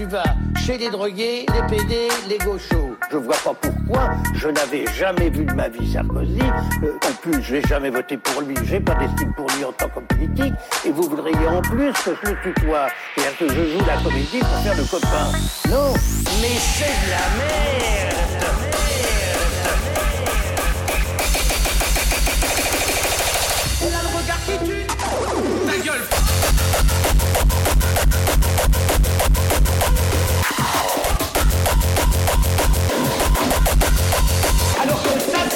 tu vas chez les drogués, les PD, les gauchos. Je vois pas pourquoi je n'avais jamais vu de ma vie Sarkozy. Euh, en plus, je n'ai jamais voté pour lui. J'ai pas d'estime pour lui en tant que politique. Et vous voudriez en plus que je le tutoie. et que je joue la comédie pour faire le copain. Non, mais c'est de la merde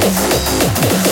Yes, yes, yes, yes.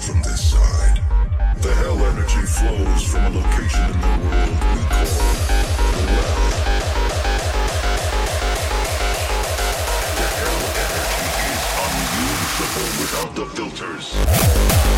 from this side. The hell energy flows from a location in the world without the filters.